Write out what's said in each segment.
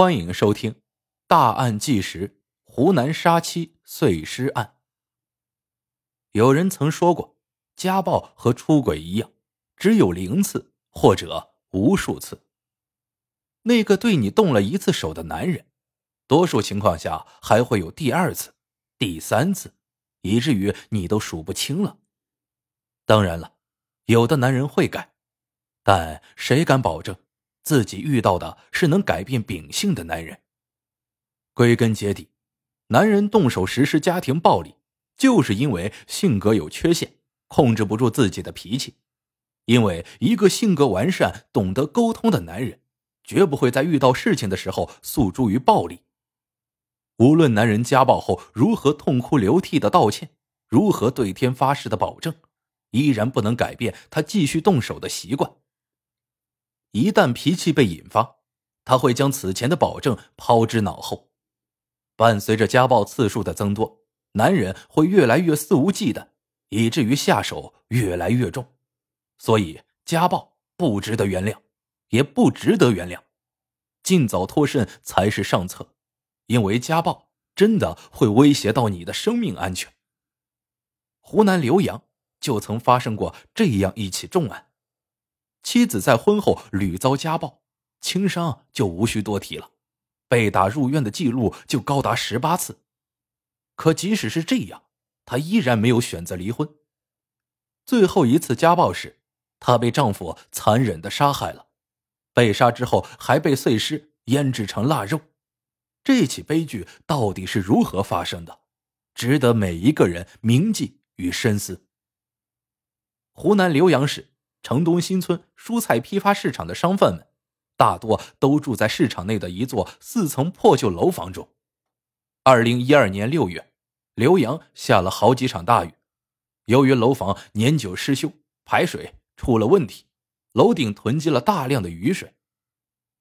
欢迎收听《大案纪实：湖南杀妻碎尸案》。有人曾说过，家暴和出轨一样，只有零次或者无数次。那个对你动了一次手的男人，多数情况下还会有第二次、第三次，以至于你都数不清了。当然了，有的男人会改，但谁敢保证？自己遇到的是能改变秉性的男人。归根结底，男人动手实施家庭暴力，就是因为性格有缺陷，控制不住自己的脾气。因为一个性格完善、懂得沟通的男人，绝不会在遇到事情的时候诉诸于暴力。无论男人家暴后如何痛哭流涕的道歉，如何对天发誓的保证，依然不能改变他继续动手的习惯。一旦脾气被引发，他会将此前的保证抛之脑后。伴随着家暴次数的增多，男人会越来越肆无忌惮，以至于下手越来越重。所以，家暴不值得原谅，也不值得原谅，尽早脱身才是上策。因为家暴真的会威胁到你的生命安全。湖南浏阳就曾发生过这样一起重案。妻子在婚后屡遭家暴，轻伤就无需多提了，被打入院的记录就高达十八次。可即使是这样，她依然没有选择离婚。最后一次家暴时，她被丈夫残忍的杀害了，被杀之后还被碎尸腌制成腊肉。这起悲剧到底是如何发生的？值得每一个人铭记与深思。湖南浏阳市。城东新村蔬菜批发市场的商贩们，大多都住在市场内的一座四层破旧楼房中。二零一二年六月，浏阳下了好几场大雨，由于楼房年久失修，排水出了问题，楼顶囤积了大量的雨水。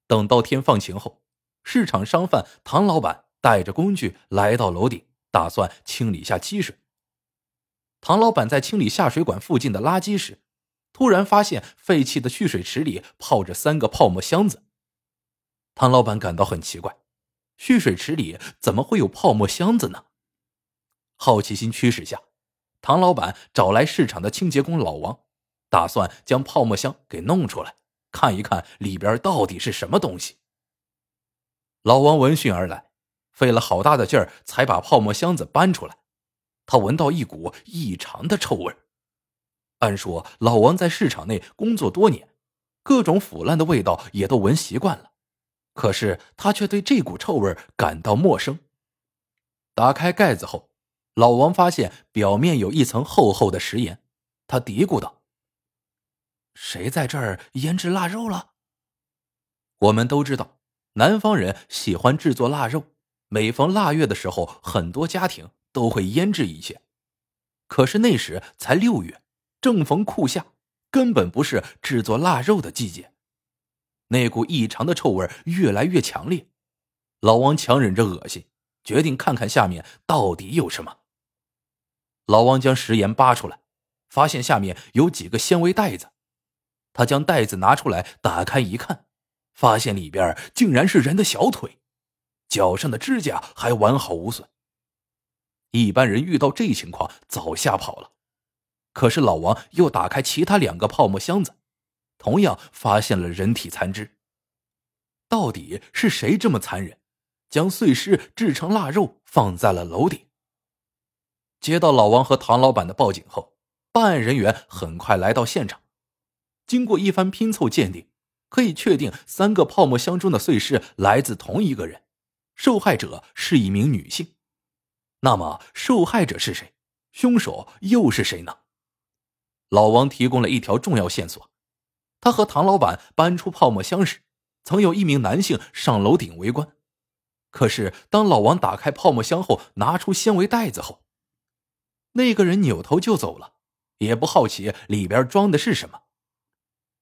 等到天放晴后，市场商贩唐老板带着工具来到楼顶，打算清理下积水。唐老板在清理下水管附近的垃圾时，突然发现废弃的蓄水池里泡着三个泡沫箱子，唐老板感到很奇怪，蓄水池里怎么会有泡沫箱子呢？好奇心驱使下，唐老板找来市场的清洁工老王，打算将泡沫箱给弄出来，看一看里边到底是什么东西。老王闻讯而来，费了好大的劲儿才把泡沫箱子搬出来，他闻到一股异常的臭味儿。按说，老王在市场内工作多年，各种腐烂的味道也都闻习惯了，可是他却对这股臭味感到陌生。打开盖子后，老王发现表面有一层厚厚的食盐，他嘀咕道：“谁在这儿腌制腊肉了？”我们都知道，南方人喜欢制作腊肉，每逢腊月的时候，很多家庭都会腌制一些。可是那时才六月。正逢酷夏，根本不是制作腊肉的季节。那股异常的臭味越来越强烈，老王强忍着恶心，决定看看下面到底有什么。老王将食盐扒出来，发现下面有几个纤维袋子。他将袋子拿出来，打开一看，发现里边竟然是人的小腿，脚上的指甲还完好无损。一般人遇到这情况早吓跑了。可是老王又打开其他两个泡沫箱子，同样发现了人体残肢。到底是谁这么残忍，将碎尸制成腊肉放在了楼顶？接到老王和唐老板的报警后，办案人员很快来到现场。经过一番拼凑鉴定，可以确定三个泡沫箱中的碎尸来自同一个人，受害者是一名女性。那么，受害者是谁？凶手又是谁呢？老王提供了一条重要线索：他和唐老板搬出泡沫箱时，曾有一名男性上楼顶围观。可是，当老王打开泡沫箱后，拿出纤维袋子后，那个人扭头就走了，也不好奇里边装的是什么。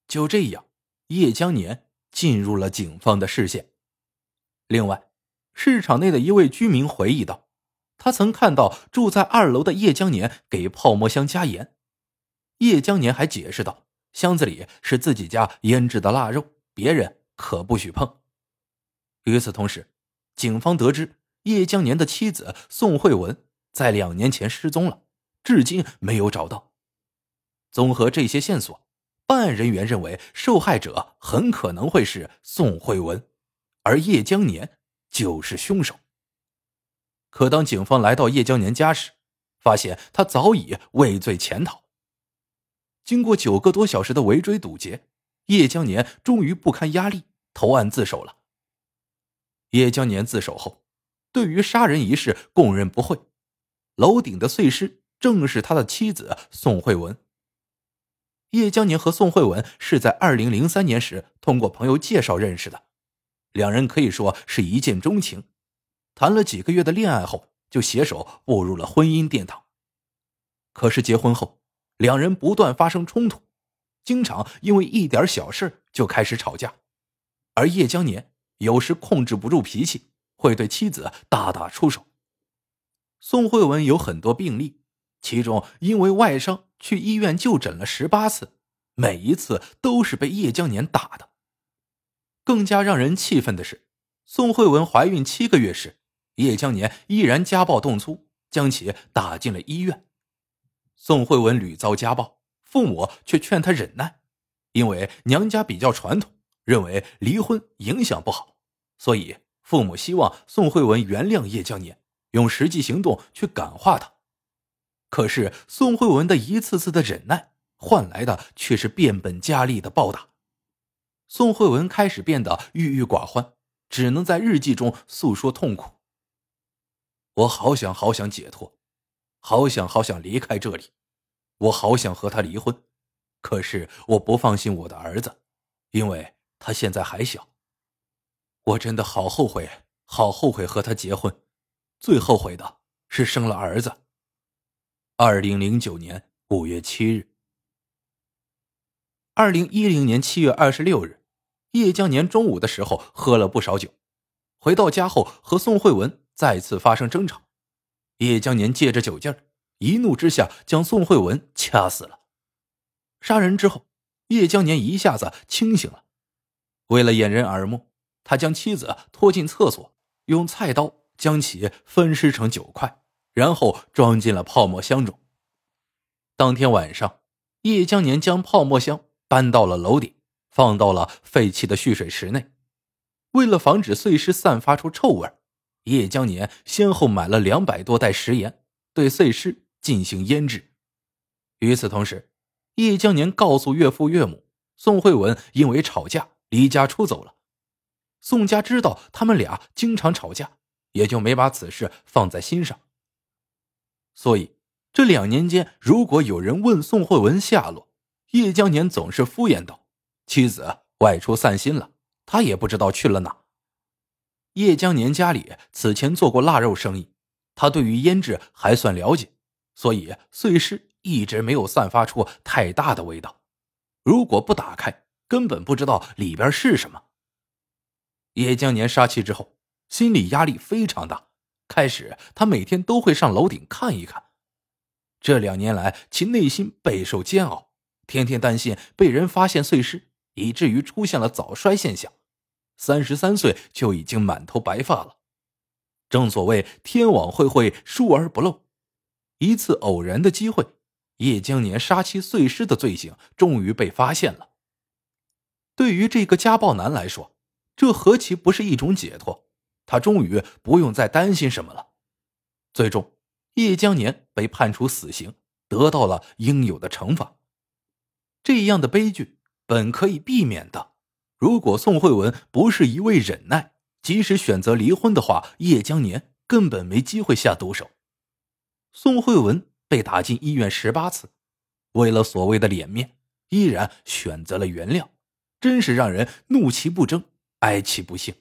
就这样，叶江年进入了警方的视线。另外，市场内的一位居民回忆道，他曾看到住在二楼的叶江年给泡沫箱加盐。叶江年还解释道：“箱子里是自己家腌制的腊肉，别人可不许碰。”与此同时，警方得知叶江年的妻子宋慧文在两年前失踪了，至今没有找到。综合这些线索，办案人员认为受害者很可能会是宋慧文，而叶江年就是凶手。可当警方来到叶江年家时，发现他早已畏罪潜逃。经过九个多小时的围追堵截，叶江年终于不堪压力投案自首了。叶江年自首后，对于杀人一事供认不讳，楼顶的碎尸正是他的妻子宋慧文。叶江年和宋慧文是在二零零三年时通过朋友介绍认识的，两人可以说是一见钟情。谈了几个月的恋爱后，就携手步入了婚姻殿堂。可是结婚后，两人不断发生冲突，经常因为一点小事就开始吵架。而叶江年有时控制不住脾气，会对妻子大打出手。宋慧文有很多病例，其中因为外伤去医院就诊了十八次，每一次都是被叶江年打的。更加让人气愤的是，宋慧文怀孕七个月时。叶江年依然家暴动粗，将其打进了医院。宋慧文屡遭家暴，父母却劝她忍耐，因为娘家比较传统，认为离婚影响不好，所以父母希望宋慧文原谅叶江年，用实际行动去感化他。可是宋慧文的一次次的忍耐，换来的却是变本加厉的暴打。宋慧文开始变得郁郁寡欢，只能在日记中诉说痛苦。我好想好想解脱，好想好想离开这里，我好想和他离婚，可是我不放心我的儿子，因为他现在还小。我真的好后悔，好后悔和他结婚，最后悔的是生了儿子。二零零九年五月七日，二零一零年七月二十六日，叶江年中午的时候喝了不少酒，回到家后和宋慧文。再次发生争吵，叶江年借着酒劲儿，一怒之下将宋慧文掐死了。杀人之后，叶江年一下子清醒了。为了掩人耳目，他将妻子拖进厕所，用菜刀将其分尸成九块，然后装进了泡沫箱中。当天晚上，叶江年将泡沫箱搬到了楼顶，放到了废弃的蓄水池内。为了防止碎尸散发出臭味叶江年先后买了两百多袋食盐，对碎尸进行腌制。与此同时，叶江年告诉岳父岳母，宋慧文因为吵架离家出走了。宋家知道他们俩经常吵架，也就没把此事放在心上。所以这两年间，如果有人问宋慧文下落，叶江年总是敷衍道：“妻子外出散心了，他也不知道去了哪。”叶江年家里此前做过腊肉生意，他对于腌制还算了解，所以碎尸一直没有散发出太大的味道。如果不打开，根本不知道里边是什么。叶江年杀妻之后，心理压力非常大，开始他每天都会上楼顶看一看。这两年来，其内心备受煎熬，天天担心被人发现碎尸，以至于出现了早衰现象。三十三岁就已经满头白发了，正所谓天网恢恢，疏而不漏。一次偶然的机会，叶江年杀妻碎尸的罪行终于被发现了。对于这个家暴男来说，这何其不是一种解脱？他终于不用再担心什么了。最终，叶江年被判处死刑，得到了应有的惩罚。这样的悲剧本可以避免的。如果宋慧文不是一味忍耐，即使选择离婚的话，叶江年根本没机会下毒手。宋慧文被打进医院十八次，为了所谓的脸面，依然选择了原谅，真是让人怒其不争，哀其不幸。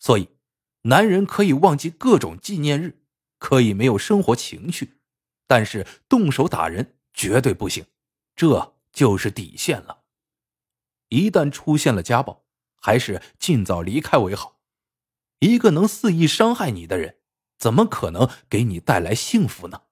所以，男人可以忘记各种纪念日，可以没有生活情趣，但是动手打人绝对不行，这就是底线了。一旦出现了家暴，还是尽早离开为好。一个能肆意伤害你的人，怎么可能给你带来幸福呢？